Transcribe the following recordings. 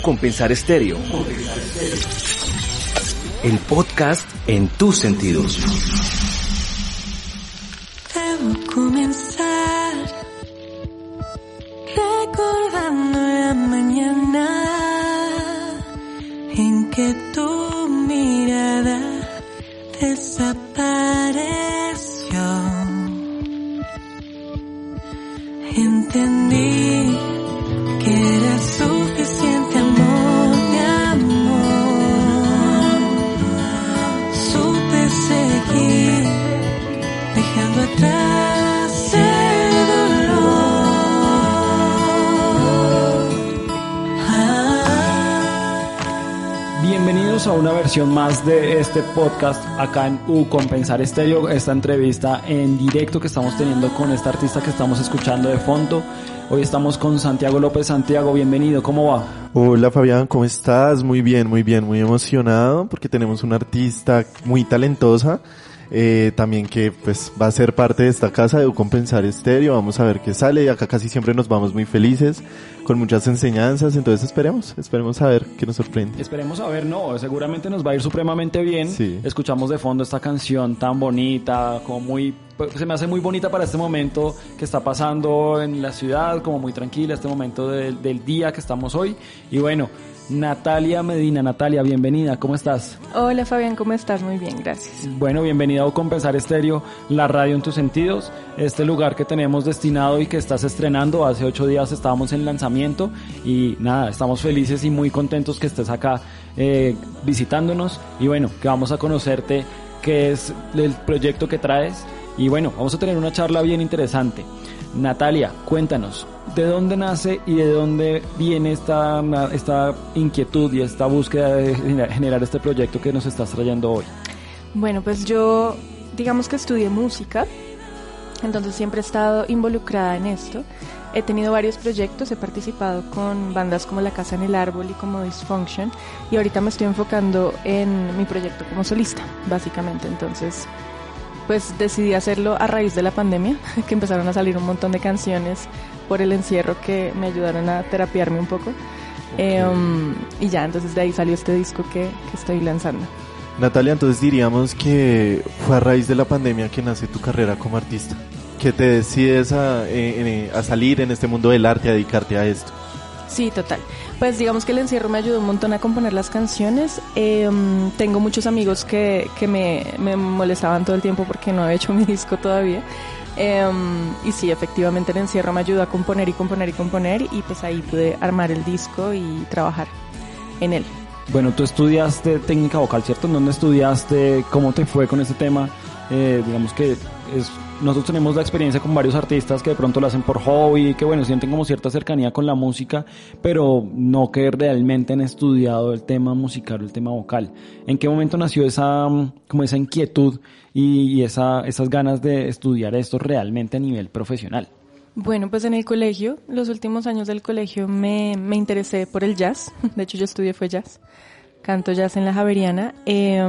Compensar Estéreo. El podcast en tus sentidos. Comenzar una versión más de este podcast acá en U Compensar Estéreo, esta entrevista en directo que estamos teniendo con esta artista que estamos escuchando de fondo. Hoy estamos con Santiago López. Santiago, bienvenido, ¿cómo va? Hola Fabián, ¿cómo estás? Muy bien, muy bien, muy emocionado porque tenemos una artista muy talentosa, eh, también que pues va a ser parte de esta casa de Compensar Estéreo, vamos a ver qué sale, acá casi siempre nos vamos muy felices, con muchas enseñanzas, entonces esperemos, esperemos a ver qué nos sorprende. Esperemos a ver, no, seguramente nos va a ir supremamente bien. Sí. Escuchamos de fondo esta canción tan bonita, como muy, pues, se me hace muy bonita para este momento que está pasando en la ciudad, como muy tranquila, este momento del- del día que estamos hoy. Y bueno, Natalia Medina, Natalia, bienvenida, ¿cómo estás? Hola Fabián, ¿cómo estás? Muy bien, gracias. Bueno, bienvenido a Compensar Estéreo, la radio en tus sentidos, este lugar que tenemos destinado y que estás estrenando. Hace ocho días estábamos en lanzamiento y nada, estamos felices y muy contentos que estés acá eh, visitándonos y bueno, que vamos a conocerte qué es el proyecto que traes y bueno, vamos a tener una charla bien interesante. Natalia, cuéntanos, ¿de dónde nace y de dónde viene esta, esta inquietud y esta búsqueda de generar este proyecto que nos estás trayendo hoy? Bueno, pues yo, digamos que estudié música, entonces siempre he estado involucrada en esto. He tenido varios proyectos, he participado con bandas como La Casa en el Árbol y como Dysfunction, y ahorita me estoy enfocando en mi proyecto como solista, básicamente. Entonces, pues decidí hacerlo a raíz de la pandemia, que empezaron a salir un montón de canciones por el encierro que me ayudaron a terapiarme un poco. Eh, um, y ya, entonces de ahí salió este disco que, que estoy lanzando. Natalia, entonces diríamos que fue a raíz de la pandemia que nace tu carrera como artista, que te decides a, eh, eh, a salir en este mundo del arte, a dedicarte a esto. Sí, total. Pues digamos que el encierro me ayudó un montón a componer las canciones. Um, tengo muchos amigos que, que me, me molestaban todo el tiempo porque no había hecho mi disco todavía. Um, y sí, efectivamente el encierro me ayudó a componer y componer y componer y pues ahí pude armar el disco y trabajar en él. Bueno, tú estudiaste técnica vocal, ¿cierto? ¿En dónde estudiaste? ¿Cómo te fue con este tema? Eh, digamos que es, nosotros tenemos la experiencia con varios artistas que de pronto lo hacen por hobby, que bueno, sienten como cierta cercanía con la música, pero no que realmente han estudiado el tema musical o el tema vocal. ¿En qué momento nació esa, mm, como esa inquietud y, esa, esas ganas de estudiar esto realmente a nivel profesional? Bueno, pues en el colegio, los últimos años del colegio me, me interesé por el jazz. De hecho, yo estudié fue jazz. Canto jazz en la Javeriana. Eh,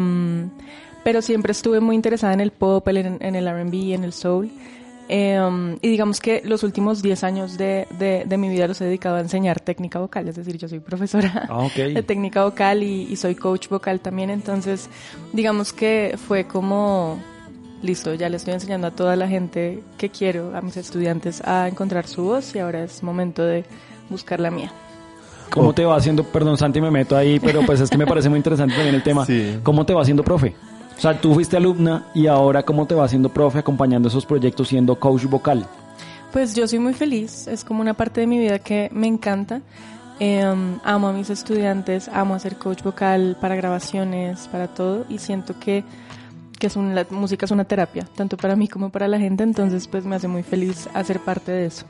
pero siempre estuve muy interesada en el pop, en, en el R&B, en el soul. Eh, um, y digamos que los últimos 10 años de, de, de, mi vida los he dedicado a enseñar técnica vocal, es decir, yo soy profesora ah, okay. de técnica vocal y, y soy coach vocal también, entonces digamos que fue como listo, ya le estoy enseñando a toda la gente que quiero, a mis estudiantes, a encontrar su voz y ahora es momento de buscar la mía. ¿Cómo te va haciendo, perdón Santi me meto ahí, pero pues es que me parece muy interesante también el tema, Sí. ¿cómo te va haciendo profe? O sea, tú fuiste alumna y ahora cómo te va haciendo profe acompañando esos proyectos siendo coach vocal? Pues yo soy muy feliz, es como una parte de mi vida que me encanta. Eh, amo a mis estudiantes, amo hacer coach vocal para grabaciones, para todo y siento que que es un, la música es una terapia, tanto para mí como para la gente, entonces pues me hace muy feliz hacer parte de eso.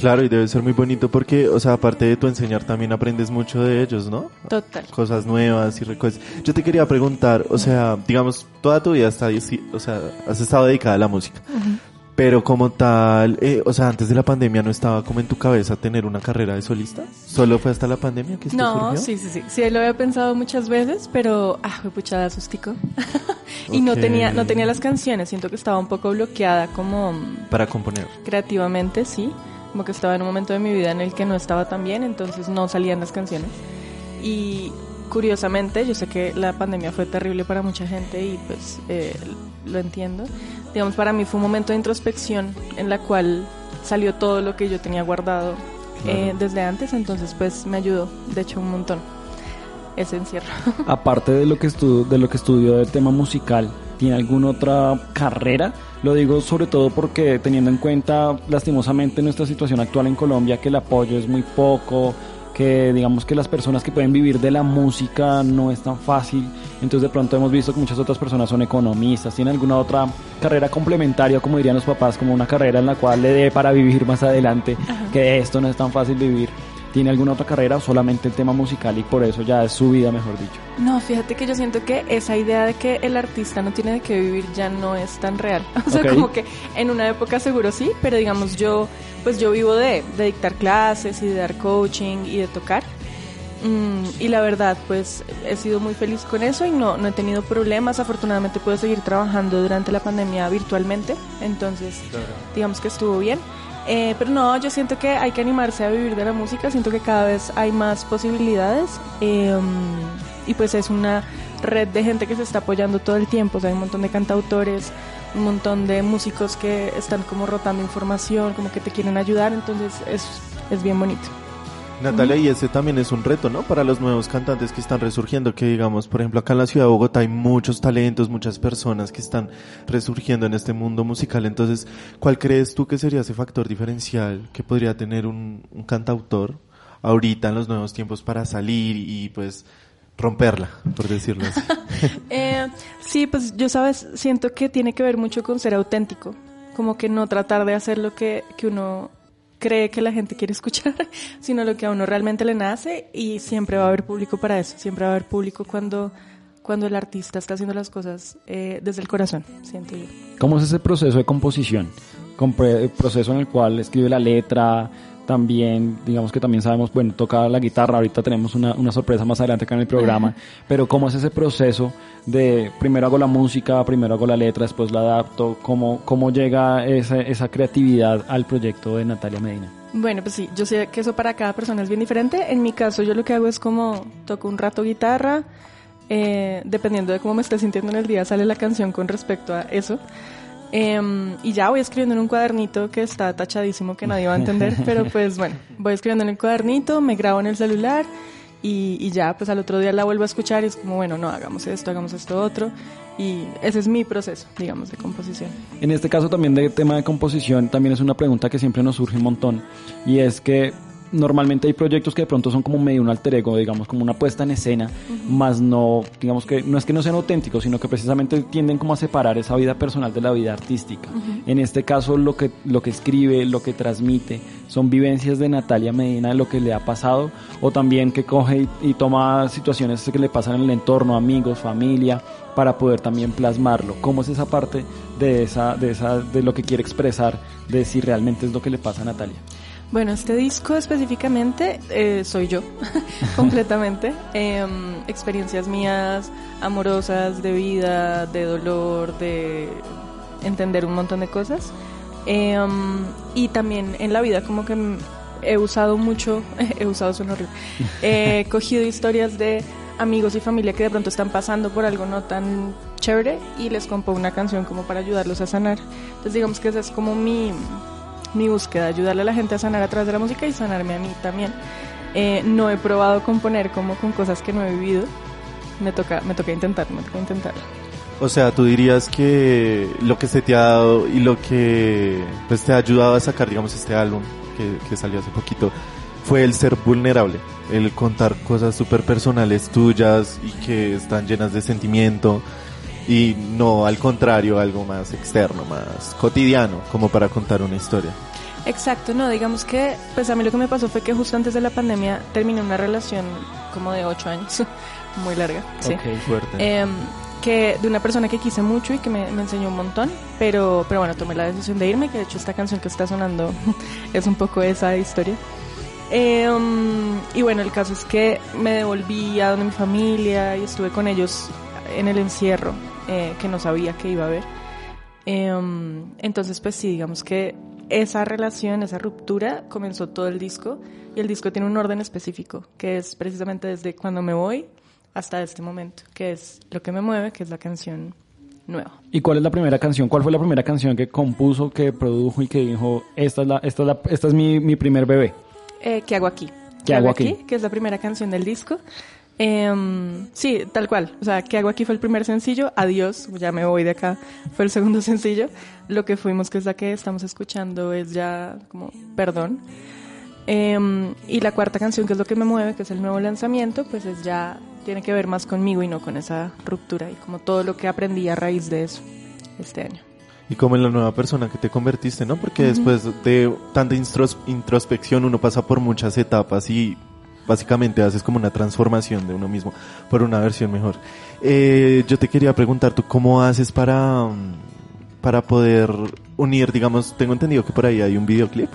Claro, y debe ser muy bonito porque, o sea, aparte de tu enseñar, también aprendes mucho de ellos, ¿no? Total. Cosas nuevas y recuerdos. Yo te quería preguntar, o sea, digamos, toda tu vida está, o sea, has estado dedicada a la música. Pero como tal, eh, o sea, antes de la pandemia no estaba como en tu cabeza tener una carrera de solista. ¿Solo fue hasta la pandemia que esto No, surgió? sí, sí, sí. Sí, lo había pensado muchas veces, pero, ah, fue puchada sustico. y no tenía, no tenía las canciones. Siento que estaba un poco bloqueada como Para componer. creativamente, sí. Como que estaba en un momento de mi vida en el que no estaba tan bien, entonces no salían las canciones. Y curiosamente, yo sé que la pandemia fue terrible para mucha gente y pues eh, lo entiendo. Digamos, para mí fue un momento de introspección en la cual salió todo lo que yo tenía guardado eh, desde antes, entonces pues me ayudó, de hecho, un montón ese encierro. Aparte de lo que estudió, de lo que estudió del tema musical, ¿tiene alguna otra carrera? Lo digo sobre todo porque teniendo en cuenta lastimosamente nuestra situación actual en Colombia, que el apoyo es muy poco, que digamos que las personas que pueden vivir de la música no es tan fácil, entonces de pronto hemos visto que muchas otras personas son economistas, tienen alguna otra carrera complementaria, como dirían los papás, como una carrera en la cual le dé para vivir más adelante, que esto no es tan fácil vivir. ¿Tiene alguna otra carrera o solamente el tema musical y por eso ya es su vida, mejor dicho? No, fíjate que yo siento que esa idea de que el artista no tiene de qué vivir ya no es tan real. O sea, Ok. como que en una época seguro sí, pero digamos yo, pues yo vivo de, de dictar clases y de dar coaching y de tocar. Mm, y la verdad, pues he sido muy feliz con eso y no, no he tenido problemas. Afortunadamente puedo seguir trabajando durante la pandemia virtualmente, entonces digamos que estuvo bien. Eh, pero no, yo siento que hay que animarse a vivir de la música, siento que cada vez hay más posibilidades eh, y pues es una red de gente que se está apoyando todo el tiempo, o sea, hay un montón de cantautores, un montón de músicos que están como rotando información, como que te quieren ayudar, entonces es, es bien bonito. Natalia, y ese también es un reto, ¿no? Para los nuevos cantantes que están resurgiendo, que digamos, por ejemplo, acá en la ciudad de Bogotá hay muchos talentos, muchas personas que están resurgiendo en este mundo musical. Entonces, ¿cuál crees tú que sería ese factor diferencial que podría tener un, un cantautor ahorita en los nuevos tiempos para salir y pues romperla, por decirlo así? Eh, sí, pues yo sabes, siento que tiene que ver mucho con ser auténtico, como que no tratar de hacer lo que, que uno cree que la gente quiere escuchar, sino lo que a uno realmente le nace y siempre va a haber público para eso, siempre va a haber público cuando, cuando el artista está haciendo las cosas eh, desde el corazón, siento yo. ¿Cómo es ese proceso de composición? Proceso en el cual escribe la letra, también, digamos que también sabemos, bueno, toca la guitarra, ahorita tenemos una, una sorpresa más adelante acá en el programa, pero ¿cómo es ese proceso de primero hago la música, primero hago la letra, después la adapto? ¿Cómo, cómo llega esa, esa creatividad al proyecto de Natalia Medina? Bueno, pues sí, yo sé que eso para cada persona es bien diferente. En mi caso, yo lo que hago es como toco un rato guitarra, eh, dependiendo de cómo me esté sintiendo en el día, sale la canción con respecto a eso. Em, y ya voy escribiendo en un cuadernito que está tachadísimo, que nadie va a entender, pero pues bueno, voy escribiendo en el cuadernito, me grabo en el celular y, y ya, pues al otro día la vuelvo a escuchar y es como, bueno, no, hagamos esto, hagamos esto otro. Y ese es mi proceso, digamos, de composición. En este caso también de tema de composición, también es una pregunta que siempre nos surge un montón y es que normalmente hay proyectos que de pronto son como medio un alter ego, digamos, como una puesta en escena, más no, digamos que no es que no sean auténticos, sino que precisamente tienden como a separar esa vida personal de la vida artística. En este caso lo que, lo que escribe, lo que transmite, son vivencias de Natalia Medina, de lo que le ha pasado, o también que coge y, y toma situaciones que le pasan en el entorno, amigos, familia, para poder también plasmarlo. ¿Cómo es esa parte de, esa, de, esa, de lo que quiere expresar, de si realmente es lo que le pasa a Natalia? Bueno, este disco específicamente eh, soy yo, completamente. Em, experiencias mías, amorosas, de vida, de dolor, de entender un montón de cosas. Em, y también en la vida como que he usado mucho, he usado suena horrible, he cogido historias de amigos y familia que de pronto están pasando por algo no tan chévere y les compongo una canción como para ayudarlos a sanar. Entonces digamos que esa es como mi, mi búsqueda, ayudarle a la gente a sanar a través de la música y sanarme a mí también. Eh, no he probado componer como con cosas que no he vivido. Me toca, me toca intentar, me toca intentar. O sea, tú dirías que lo que se te ha dado y lo que pues, te ha ayudado a sacar, digamos, este álbum que, que salió hace poquito, fue el ser vulnerable, el contar cosas súper personales tuyas y que están llenas de sentimiento y no al contrario, algo más externo, más cotidiano, como para contar una historia. Exacto, no, digamos que, pues a mí lo que me pasó fue que justo antes de la pandemia terminé una relación como de ocho años, muy larga, sí. Ok. Fuerte. Em, que de una persona que quise mucho y que me, me enseñó un montón, pero, pero bueno, tomé la decisión de irme, que de hecho esta canción que está sonando es un poco esa historia. Em, y bueno, el caso es que me devolví a donde mi familia y estuve con ellos en el encierro, eh, que no sabía que iba a haber. Em, entonces, pues sí, digamos que esa relación, esa ruptura comenzó todo el disco y el disco tiene un orden específico, que es precisamente desde cuando me voy hasta este momento, que es lo que me mueve, que es la canción nueva. ¿Y cuál es la primera canción? ¿Cuál fue la primera canción que compuso, que produjo y que dijo, esta es, la, esta es, la, esta es mi, mi primer bebé? Eh, ¿Qué hago aquí? ¿Qué hago aquí? Que es la primera canción del disco. Em, sí, tal cual. O sea, ¿qué hago aquí? Fue el primer sencillo. Adiós, ya me voy de acá. Fue el segundo sencillo. Lo que fuimos, que es la que estamos escuchando, es ya como perdón. Em, y la cuarta canción, que es lo que me mueve, que es el nuevo lanzamiento, pues es ya tiene que ver más conmigo y no con esa ruptura y como todo lo que aprendí a raíz de eso este año. Y como en la nueva persona que te convertiste, ¿no? Porque después de tanta introspección uno pasa por muchas etapas y básicamente haces como una transformación de uno mismo por una versión mejor. Eh, yo te quería preguntar, ¿tú cómo haces para, mm, para poder unir, digamos, tengo entendido que por ahí hay un videoclip?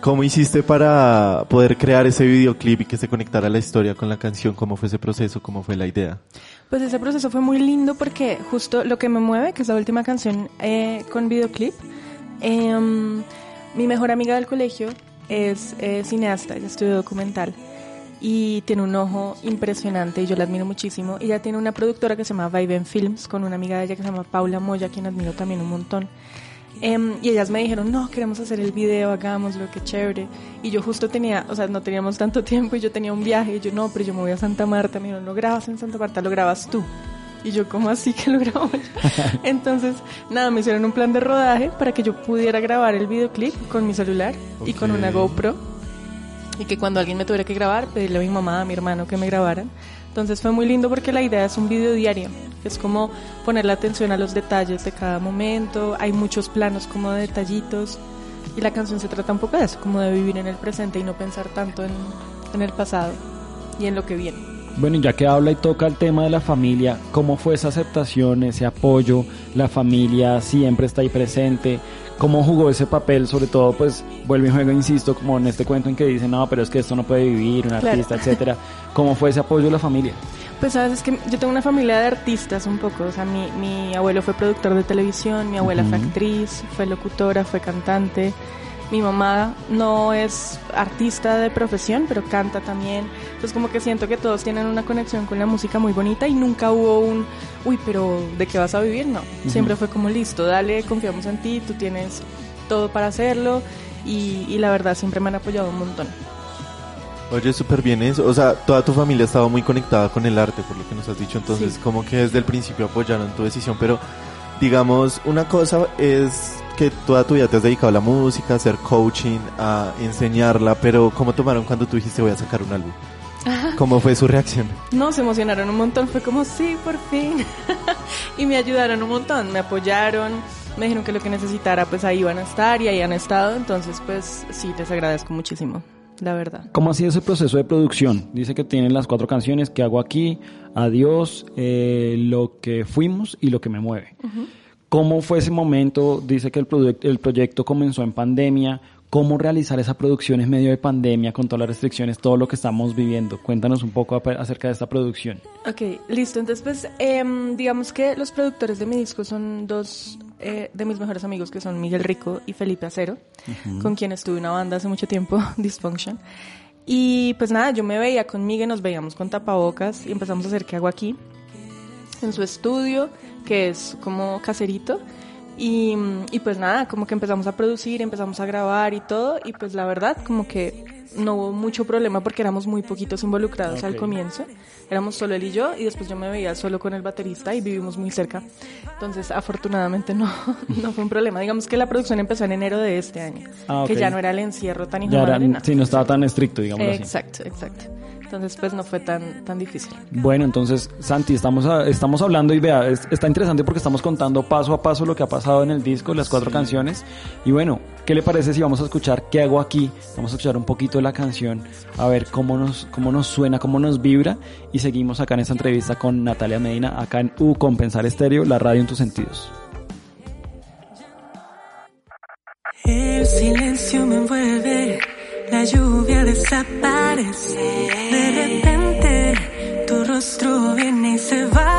¿Cómo hiciste para poder crear ese videoclip y que se conectara la historia con la canción? ¿Cómo fue ese proceso? ¿Cómo fue la idea? Pues ese proceso fue muy lindo porque justo lo que me mueve, que es la última canción eh, con videoclip, em, mi mejor amiga del colegio es eh, cineasta, ella estudió documental y tiene un ojo impresionante y yo la admiro muchísimo. Ella tiene una productora que se llama Viben Films con una amiga de ella que se llama Paula Moya, quien admiro también un montón. Em, y ellas me dijeron, no, queremos hacer el video, hagámoslo, qué chévere. Y yo justo tenía, o sea, no teníamos tanto tiempo y yo tenía un viaje. Y yo, no, pero yo me voy a Santa Marta. Me dijeron, no grabas en Santa Marta, lo grabas tú. Y yo, ¿cómo así que lo grabo? Entonces, nada, me hicieron un plan de rodaje para que yo pudiera grabar el videoclip con mi celular y con una. GoPro. Y que cuando alguien me tuviera que grabar, pedirle a mi mamá, a mi hermano que me grabaran. Entonces fue muy lindo porque la idea es un video diario. Es como ponerle atención a los detalles de cada momento. Hay muchos planos como de detallitos. Y la canción se trata un poco de eso, como de vivir en el presente y no pensar tanto en, en el pasado y en lo que viene. Bueno, y ya que habla y toca el tema de la familia, ¿cómo fue esa aceptación, ese apoyo? La familia siempre está ahí presente. ¿Cómo jugó ese papel? Sobre todo, pues, vuelve y juego, insisto, como en este cuento en que dicen, no, pero es que esto no puede vivir, un Claro. artista, etcétera. ¿Cómo fue ese apoyo de la familia? Pues sabes, es que yo tengo una familia de artistas un poco, o sea, mi, mi abuelo fue productor de televisión, mi abuela fue actriz, fue locutora, fue cantante, mi mamá no es artista de profesión, pero canta también, entonces como que siento que todos tienen una conexión con la música muy bonita y nunca hubo un, uy, pero ¿de qué vas a vivir? No, siempre fue como listo, dale, confiamos en ti, tú tienes todo para hacerlo y, y la verdad siempre me han apoyado un montón. Oye, súper bien eso. O sea, toda tu familia estaba muy conectada con el arte, por lo que nos has dicho. Entonces, Sí. como que desde el principio apoyaron tu decisión. Pero, digamos, una cosa es que toda tu vida te has dedicado a la música, a hacer coaching, a enseñarla. Pero, ¿cómo tomaron cuando tú dijiste voy a sacar un álbum? ¿Cómo fue su reacción? No, se emocionaron un montón, fue como, sí, por fin. y me ayudaron un montón, me apoyaron, me dijeron que lo que necesitara, pues ahí iban a estar y ahí han estado, entonces pues sí, les agradezco muchísimo, la verdad. ¿Cómo ha sido ese proceso de producción? Dice que tienen las cuatro canciones que hago aquí, Adiós, eh, Lo que fuimos y Lo que me mueve. ¿Cómo fue ese momento? Dice que el, el proyecto comenzó en pandemia. ¿Cómo realizar esa producción en medio de pandemia con todas las restricciones, todo lo que estamos viviendo? Cuéntanos un poco acerca de esta producción. Ok, listo, entonces pues em, digamos que los productores de mi disco son dos eh, de mis mejores amigos que son Miguel Rico y Felipe Acero, con quienes tuve una banda hace mucho tiempo, Dysfunction. Y pues nada, yo me veía con Miguel, nos veíamos con tapabocas y empezamos a hacer qué hago aquí en su estudio, que es como caserito. Y, y pues nada, como que empezamos a producir, empezamos a grabar y todo. Y pues la verdad, como que no hubo mucho problema porque éramos muy poquitos involucrados al Ok. comienzo. Éramos solo él y yo y después yo me veía solo con el baterista y vivimos muy cerca. Entonces, afortunadamente no, no fue un problema. Digamos que la producción empezó en enero de este año, Ah, que ok. ya no era el encierro tan nada. si no estaba tan estricto, digamos. Exacto, exacto. Entonces, pues no fue tan, tan difícil. Bueno, entonces, Santi, estamos, a- estamos hablando y vea, es- está interesante porque estamos contando paso a paso lo que ha pasado en el disco, las cuatro canciones. Y bueno, ¿qué le parece si vamos a escuchar qué hago aquí? Vamos a escuchar un poquito de la canción, a ver cómo nos, cómo nos suena, cómo nos vibra. Y seguimos acá en esta entrevista con Natalia Medina, acá en U Compensar Estéreo, la radio en tus sentidos. El silencio me envuelve, la lluvia desaparece. De repente tu rostro viene y se va.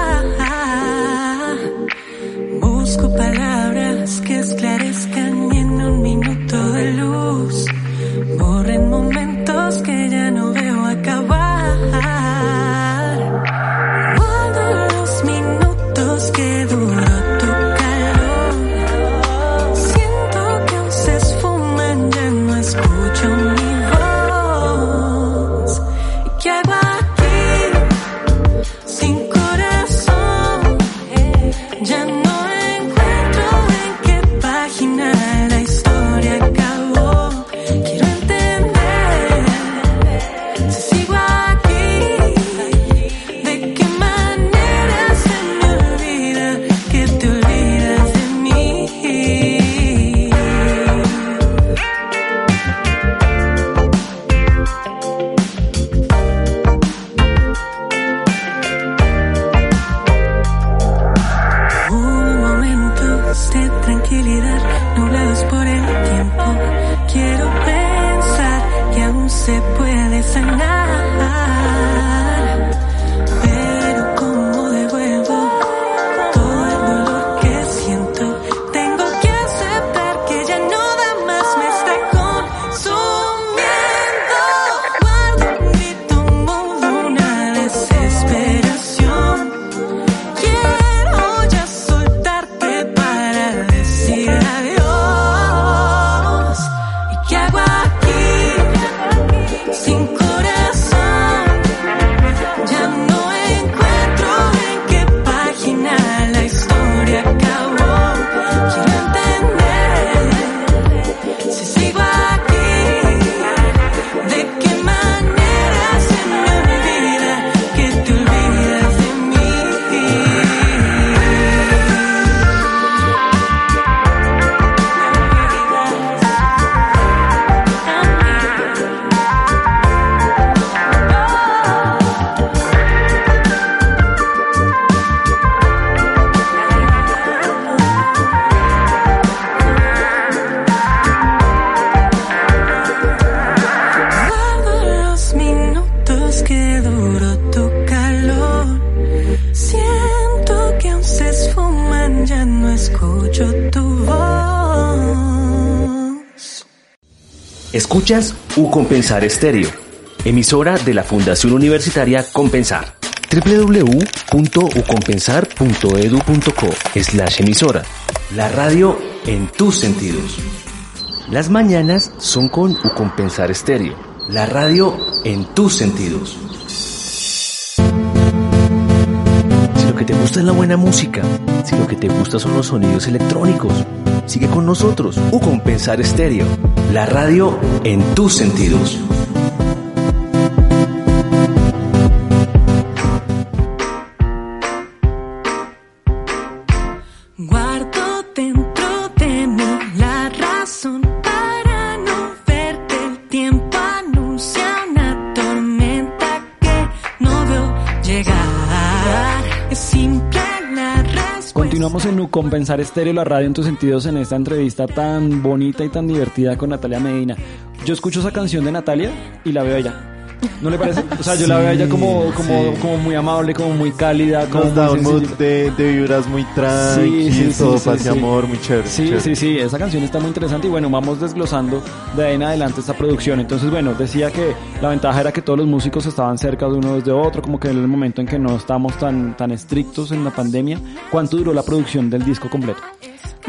Escuchas U Compensar Estéreo, emisora de la Fundación Universitaria Compensar. www.ucompensar.edu.co slash emisora. La radio en tus sentidos. Las mañanas son con U Compensar Estéreo. La radio en tus sentidos. Si lo que te gusta es la buena música, si lo que te gusta son los sonidos electrónicos, sigue con nosotros. U Compensar Estéreo. La radio en tus sentidos. Compensar Estéreo, la radio en tus sentidos, en esta entrevista tan bonita y tan divertida con Natalia Medina. Yo escucho esa canción de Natalia y la veo a ella. ¿No le parece? O sea, yo la veo a ella como, como, sí. como muy amable, como muy cálida, como Nos da muy un mood de, de vibras muy tranqui, Sí, sí, sí, todo sí, paz y sí. amor, muy chévere. Sí, chévere. sí, sí, esa canción está muy interesante y bueno, vamos desglosando de ahí en adelante esta producción. Entonces, bueno, decía que la ventaja era que todos los músicos estaban cerca de uno desde otro, como que en el momento en que no estamos tan, tan estrictos en la pandemia. ¿Cuánto duró la producción del disco completo?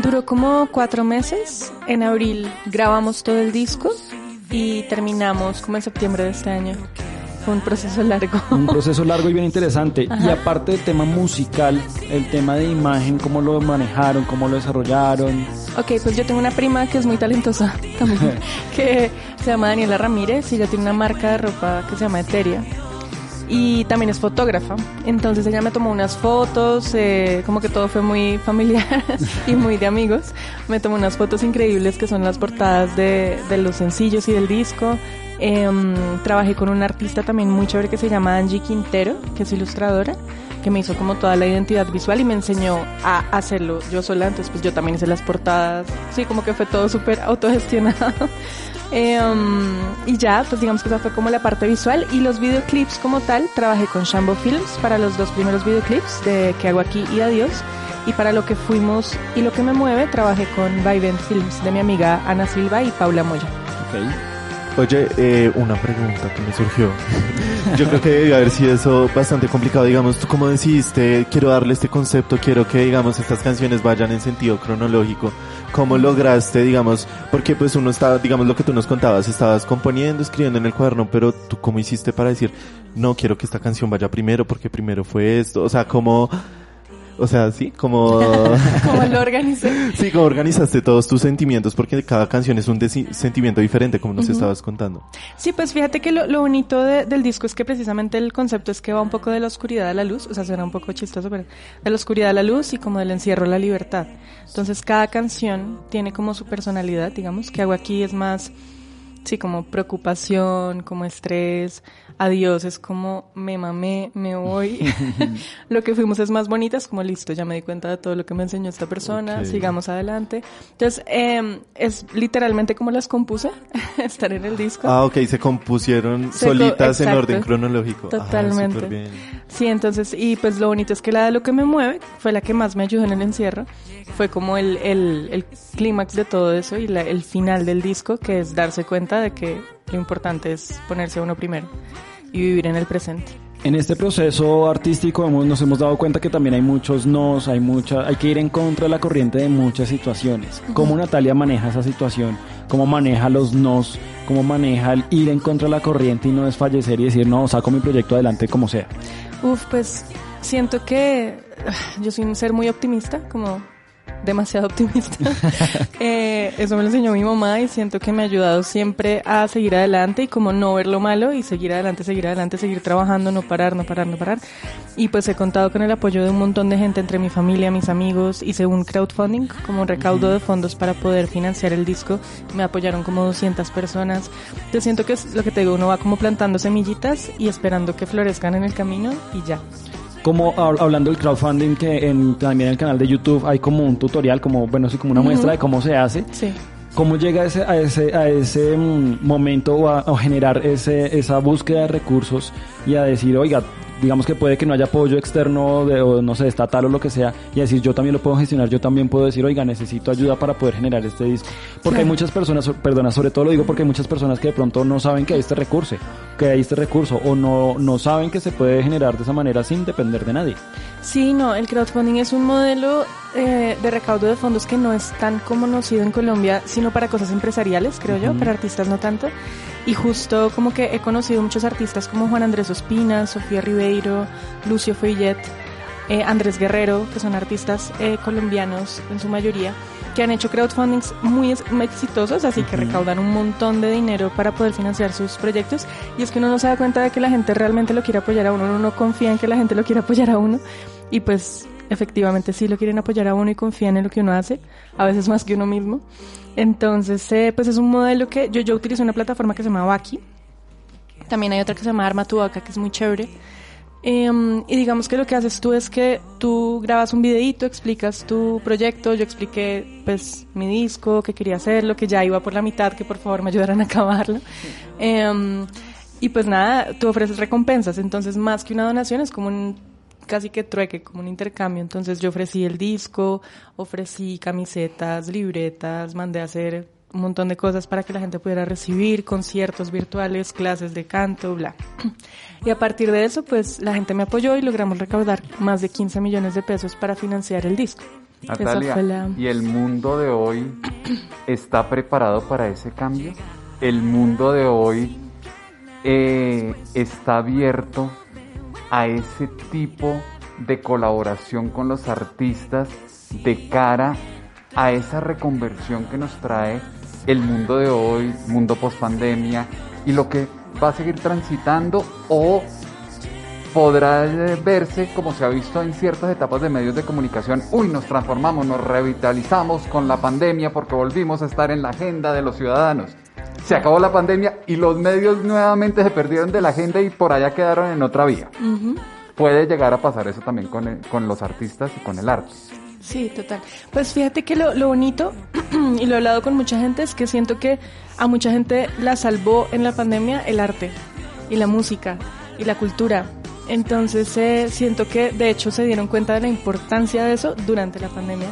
Duró como cuatro meses. En abril grabamos todo el disco y terminamos como en septiembre de este año. Fue un proceso largo. Un proceso largo y bien interesante. Y aparte del tema musical, el tema de imagen, cómo lo manejaron, cómo lo desarrollaron. Ok, pues yo tengo una prima que es muy talentosa también, que se llama Daniela Ramírez y ella tiene una marca de ropa que se llama Eteria. Y también es fotógrafa. Entonces ella me tomó unas fotos, eh, como que todo fue muy familiar y muy de amigos. Me tomó unas fotos increíbles que son las portadas de, de los sencillos y del disco. Em, trabajé con una artista también muy chévere que se llama Angie Quintero, que es ilustradora, que me hizo como toda la identidad visual y me enseñó a hacerlo yo sola. Entonces pues yo también hice las portadas. Sí, como que fue todo súper autogestionado. Em, y ya, pues digamos que esa fue como la parte visual. Y los videoclips como tal, trabajé con Shambo Films para los dos primeros videoclips de Que hago aquí y Adiós. Y para lo que fuimos y lo que me mueve, trabajé con Vivent Films de mi amiga Ana Silva y Paula Moya. Oye, eh, una pregunta que me surgió. Yo creo que debe haber sido eso bastante complicado, digamos, tú cómo decidiste, quiero darle este concepto, quiero que, digamos, estas canciones vayan en sentido cronológico. ¿Cómo lograste, digamos, porque pues uno estaba, digamos, lo que tú nos contabas, estabas componiendo, escribiendo en el cuaderno, pero tú cómo hiciste para decir, no, quiero que esta canción vaya primero, porque primero fue esto, o sea, cómo, o sea, sí, como... Como lo organicé. Sí, como organizaste todos tus sentimientos, porque cada canción es un sentimiento diferente, como nos estabas contando. Sí, pues fíjate que lo, lo bonito de- del disco es que precisamente el concepto es que va un poco de la oscuridad a la luz, o sea, suena un poco chistoso, pero de la oscuridad a la luz y como del encierro a la libertad. Entonces cada canción tiene como su personalidad, digamos, que hago aquí es más, sí, como preocupación, como estrés, adiós, es como me mamé, me voy. lo que fuimos es más bonita, es como listo, ya me di cuenta de todo lo que me enseñó esta persona, Ok. sigamos adelante. Entonces, eh, es literalmente como las compuse, estar en el disco. Ah, ok, se compusieron Se co- solitas en exacto. orden cronológico. Totalmente. bien. Sí, entonces, y pues lo bonito es que la de lo que me mueve fue la que más me ayudó en el encierro. Fue como el, el, el clímax de todo eso y la- el final del disco, que es darse cuenta de que lo importante es ponerse a uno primero y vivir en el presente. En este proceso artístico hemos- nos hemos dado cuenta que también hay muchos nos, hay mucha, hay que ir en contra de la corriente de muchas situaciones. ¿Cómo Natalia maneja esa situación? ¿Cómo maneja los nos? ¿Cómo maneja el ir en contra de la corriente y no desfallecer y decir, no, saco mi proyecto adelante como sea? Uf, pues siento que ah, yo soy un ser muy optimista, como demasiado optimista. Eh, eso me lo enseñó mi mamá y siento que me ha ayudado siempre a seguir adelante y como no ver lo malo y seguir adelante, seguir adelante, seguir trabajando, no parar, no parar, no parar. Y pues he contado con el apoyo de un montón de gente entre mi familia, mis amigos. Hice un crowdfunding, como un recaudo de fondos para poder financiar el disco. Me apoyaron como 200 personas. Yo siento que es lo que te digo, uno va como plantando semillitas y esperando que florezcan en el camino y ya. Como hab- hablando del crowdfunding, que en, también en el canal de YouTube hay como un tutorial, como, bueno, sí, como una muestra de cómo se hace. Sí. ¿Cómo llega ese, a ese, a ese mm, momento o a, a generar ese, esa búsqueda de recursos y a decir, oiga, digamos que puede que no haya apoyo externo de, o no sé, estatal o lo que sea, y decir, yo también lo puedo gestionar, yo también puedo decir, oiga, necesito ayuda para poder generar este disco. Porque hay muchas personas, so- perdona, sobre todo lo digo porque hay muchas personas que de pronto no saben que hay este recurso, que hay este recurso, o no, no saben que se puede generar de esa manera sin depender de nadie. Sí, no, el crowdfunding es un modelo eh, de recaudo de fondos que no es tan conocido en Colombia, sino para cosas empresariales, creo yo, para artistas no tanto. Y justo como que he conocido muchos artistas como Juan Andrés Ospina, Sofía Ribeiro, Lucio Feillet, eh, Andrés Guerrero, que son artistas eh, colombianos en su mayoría, que han hecho crowdfundings muy, muy exitosos, así que recaudan un montón de dinero para poder financiar sus proyectos. Y es que uno no se da cuenta de que la gente realmente lo quiere apoyar a uno, uno no confía en que la gente lo quiera apoyar a uno. Y pues efectivamente sí lo quieren apoyar a uno y confían en lo que uno hace, a veces más que uno mismo. Entonces, eh, pues es un modelo que yo, yo utilizo una plataforma que se llama Baki. También hay otra que se llama Arma tu Vaca, que es muy chévere. Em, y digamos que lo que haces tú es que tú grabas un videíto, explicas tu proyecto, yo expliqué pues mi disco, que quería hacerlo, que ya iba por la mitad, que por favor me ayudaran a acabarlo. Em, y pues nada, tú ofreces recompensas, entonces más que una donación es como un casi que trueque, como un intercambio. Entonces yo ofrecí el disco, ofrecí camisetas, libretas, mandé a hacer un montón de cosas para que la gente pudiera recibir, conciertos virtuales, clases de canto, bla. Y a partir de eso, pues la gente me apoyó y logramos recaudar más de 15 millones de pesos para financiar el disco. Natalia, la- ¿y el mundo de hoy está preparado para ese cambio? ¿El mundo de hoy eh, está abierto a ese tipo de colaboración con los artistas de cara a esa reconversión que nos trae el mundo de hoy, mundo post pandemia y lo que va a seguir transitando o podrá verse como se ha visto en ciertas etapas de medios de comunicación. Uy, nos transformamos, nos revitalizamos con la pandemia porque volvimos a estar en la agenda de los ciudadanos. Se acabó la pandemia y los medios nuevamente se perdieron de la agenda y por allá quedaron en otra vía. Puede llegar a pasar eso también con, el- con los artistas y con el arte. Sí, total. Pues fíjate que lo, lo bonito, y lo he hablado con mucha gente, es que siento que a mucha gente la salvó en la pandemia el arte y la música y la cultura. Entonces eh, siento que de hecho se dieron cuenta de la importancia de eso durante la pandemia.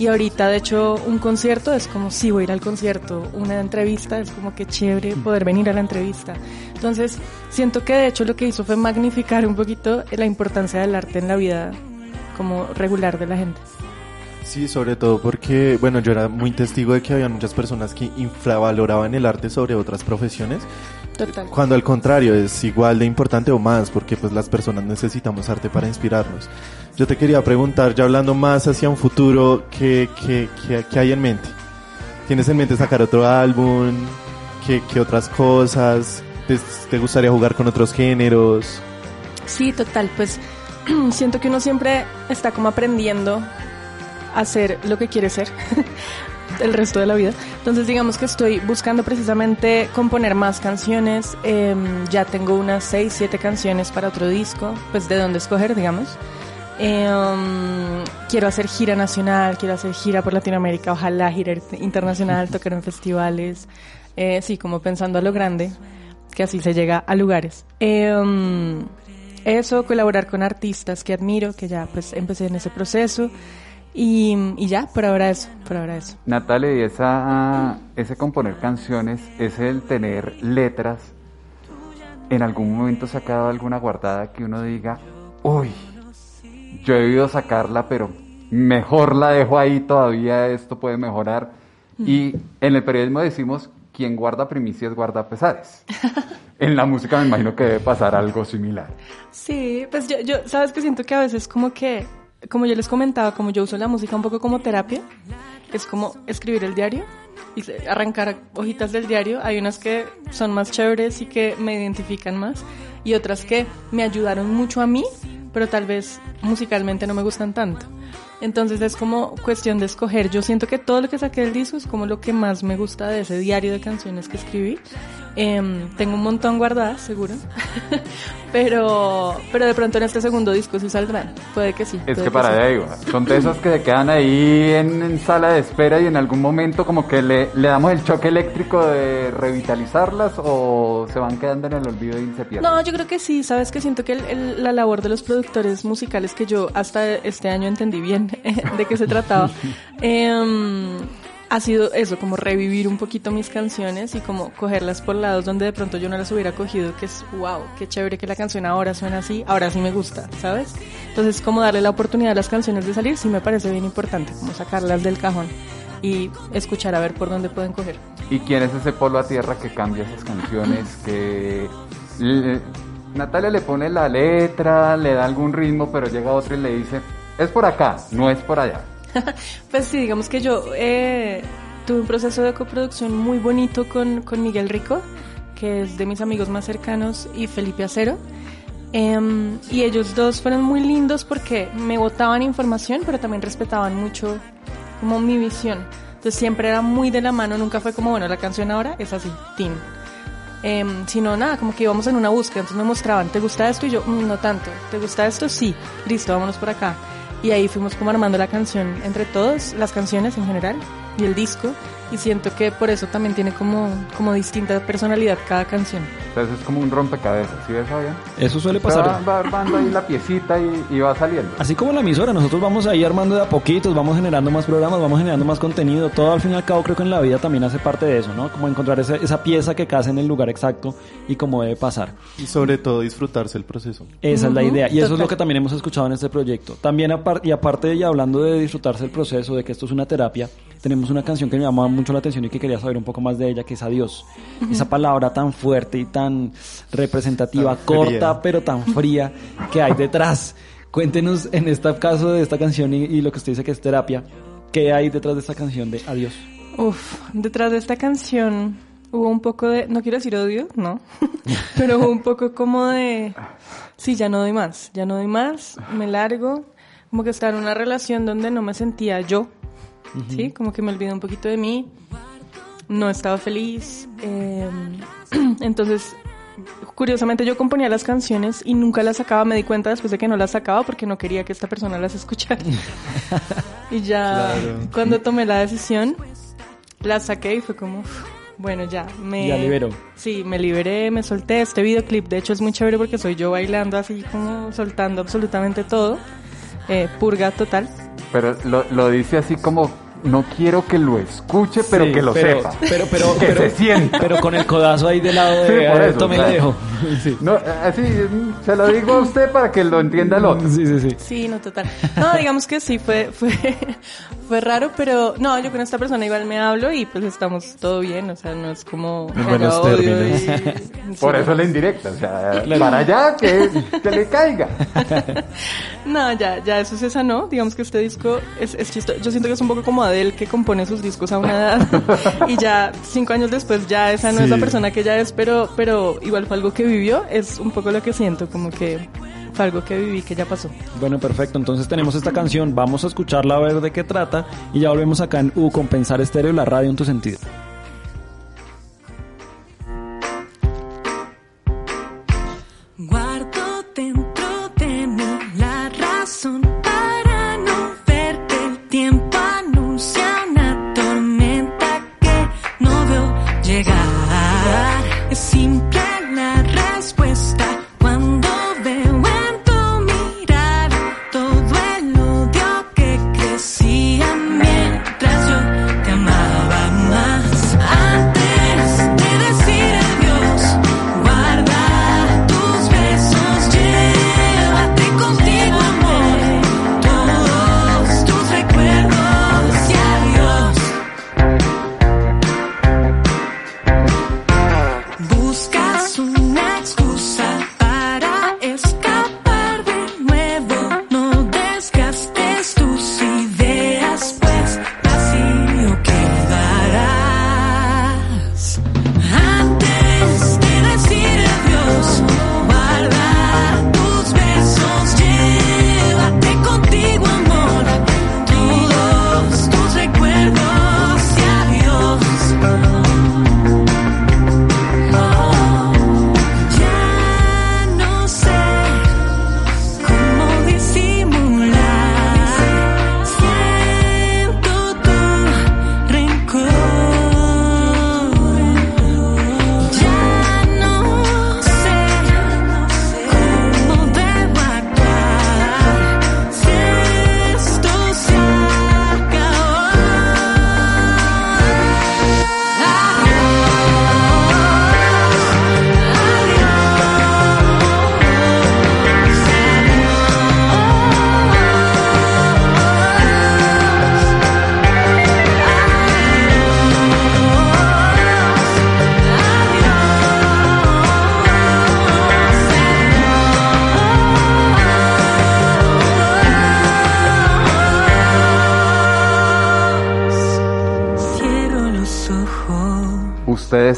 Y ahorita de hecho un concierto es como si voy a ir al concierto, una entrevista es como que chévere poder venir a la entrevista. Entonces siento que de hecho lo que hizo fue magnificar un poquito la importancia del arte en la vida como regular de la gente. Sí, sobre todo porque, bueno, yo era muy testigo de que había muchas personas que infravaloraban el arte sobre otras profesiones, Total. cuando al contrario es igual de importante o más, porque pues las personas necesitamos arte para inspirarnos. Yo te quería preguntar, ya hablando más hacia un futuro, ¿qué, qué, qué, qué hay en mente? ¿Tienes en mente sacar otro álbum? ¿Qué, qué otras cosas? ¿Te, gustaría jugar con otros géneros? Sí, total, pues siento que uno siempre está como aprendiendo a hacer lo que quiere ser el resto de la vida. Entonces digamos que estoy buscando precisamente componer más canciones. Em, ya tengo unas 6, 7 canciones para otro disco, pues de dónde escoger, digamos. Em, quiero hacer gira nacional, quiero hacer gira por Latinoamérica, ojalá gira internacional, tocar en festivales. Eh, sí, como pensando a lo grande, que así se llega a lugares. Em, eso, colaborar con artistas que admiro, que ya pues empecé en ese proceso. Y, y ya, por ahora eso, por ahora eso. Natalia, y esa, ese componer canciones, ese el tener letras, ¿en algún momento se ha quedado alguna guardada que uno diga, uy, yo he debido sacarla, pero mejor la dejo ahí todavía, esto puede mejorar? Y en el periodismo decimos, quien guarda primicias guarda pesares. En la música me imagino que debe pasar algo similar. Sí, pues yo, yo, sabes que siento que a veces como que, como yo les comentaba, como yo uso la música un poco como terapia, es como escribir el diario y arrancar hojitas del diario. Hay unas que son más chéveres y que me identifican más y otras que me ayudaron mucho a mí, pero tal vez musicalmente no me gustan tanto. Entonces es como cuestión de escoger. Yo siento que todo lo que saqué del disco es como lo que más me gusta de ese diario de canciones que escribí. Em, tengo un montón guardadas, seguro. pero, pero de pronto en este segundo disco sí saldrán. Puede que sí. Es que para sí. allá iba. Son de esos que se quedan ahí en, en sala de espera y en algún momento como que le, le damos el choque eléctrico de revitalizarlas o se van quedando en el olvido y se pierden. No, yo creo que sí, sabes que siento que el- el- la labor de los productores musicales que yo hasta este año entendí bien de qué se trataba, em, ha sido eso, como revivir un poquito mis canciones y como cogerlas por lados donde de pronto yo no las hubiera cogido, que es wow, qué chévere que la canción ahora suena así, ahora sí me gusta, ¿sabes? Entonces como darle la oportunidad a las canciones de salir sí me parece bien importante, como sacarlas del cajón y escuchar a ver por dónde pueden coger. ¿Y quién es ese polo a tierra que cambia esas canciones? Que Natalia le pone la letra, le da algún ritmo, pero llega otro y le dice, es por acá, no es por allá. Pues sí, digamos que yo eh, tuve un proceso de coproducción muy bonito con, con Miguel Rico, que es de mis amigos más cercanos, y Felipe Acero. Em, y ellos dos fueron muy lindos porque me botaban información, pero también respetaban mucho como mi visión. Entonces siempre era muy de la mano, nunca fue como, bueno, la canción ahora es así, tin. Em, sino nada, como que íbamos en una búsqueda, entonces me mostraban, ¿te gusta esto? Y yo, "Mm, no tanto, ¿te gusta esto? Sí, listo, vámonos por acá. Y ahí fuimos como armando la canción entre todos, las canciones en general y el disco. Y siento que por eso también tiene como, como distinta personalidad cada canción. Entonces es como un rompecabezas, ¿sí ves, Fabián? Eso suele Va, pasar. va armando ahí la piecita y, y va saliendo. Así como la emisora, nosotros vamos ahí armando de a poquitos, vamos generando más programas, vamos generando más contenido. Todo al fin y al cabo creo que en la vida también hace parte de eso, ¿no? Como encontrar esa, esa pieza que casa en el lugar exacto y cómo debe pasar. Y sobre todo disfrutarse el proceso. Esa es la idea. Y eso es total. lo que también hemos escuchado en este proyecto. También, apar- y aparte y hablando de disfrutarse el proceso, de que esto es una terapia, tenemos una canción que me llamaba mucho la atención y que quería saber un poco más de ella, que es Adiós. Esa palabra tan fuerte y tan representativa, Tan corta, pero tan fría que hay detrás. Cuéntenos en este caso de esta canción y, y lo que usted dice que es terapia, ¿qué hay detrás de esta canción de Adiós? Uf, detrás de esta canción hubo un poco de, no quiero decir odio, no, pero hubo un poco como de Sí, ya no doy más, ya no doy más, me largo, como que estaba en una relación donde no me sentía yo, ¿sí? Como que me olvidé un poquito de mí, no estaba feliz, eh, entonces, curiosamente yo componía las canciones y nunca las sacaba, me di cuenta después de que no las sacaba porque no quería que esta persona las escuchara. y ya cuando tomé la decisión, las saqué y fue como... uf, bueno, ya, me... Ya liberó. Sí, me liberé, me solté. Este videoclip, de hecho, es muy chévere porque soy yo bailando así como soltando absolutamente todo. Eh, purga total. Pero lo, lo dice así como, no quiero que lo escuche, pero Sí, que lo pero, sepa. Pero, pero, que pero, se sienta. pero con el codazo ahí del lado de Sí, por "A ver, eso, tome o la sea, dejo. Sí. No, así, se lo digo a usted para que lo entienda el otro. sí, sí, sí. Sí, no, total. No, digamos que sí, fue, fue, fue raro, pero no, yo con esta persona igual me hablo y pues estamos todo bien, o sea, no es como... En buenos términos. y- Por sí. eso la indirecta, o sea, Claro. para allá que, que le caiga. No, ya, ya eso se sanó. Digamos que este disco es, es chistoso. Yo siento que es un poco como Adele que compone sus discos a una edad y ya cinco años después ya esa no es la persona que ella es, pero, pero igual fue algo que vivió. Es un poco lo que siento, como que fue algo que viví que ya pasó. Bueno, perfecto. Entonces tenemos esta canción. Vamos a escucharla a ver de qué trata. Y ya volvemos acá en U Compensar Estéreo, la radio en tu sentido.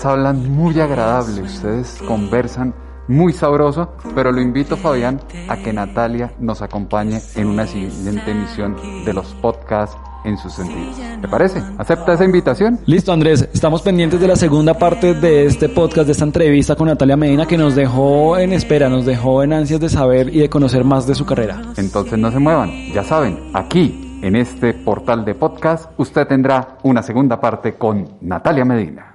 Ustedes hablan muy agradable, ustedes conversan muy sabroso, pero lo invito, Fabián, a que Natalia nos acompañe en una siguiente emisión de los podcasts en sus sentidos. ¿Te parece? ¿Acepta esa invitación? Listo, Andrés. Estamos pendientes de la segunda parte de este podcast, de esta entrevista con Natalia Medina, que nos dejó en espera, nos dejó en ansias de saber y de conocer más de su carrera. Entonces no se muevan, ya saben, aquí, en este portal de podcast, usted tendrá una segunda parte con Natalia Medina.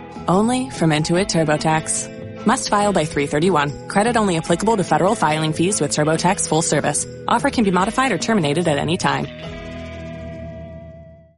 only from Intuit TurboTax. Must file by 331. Credit only applicable to federal filing fees with TurboTax full service. Offer can be modified or terminated at any time.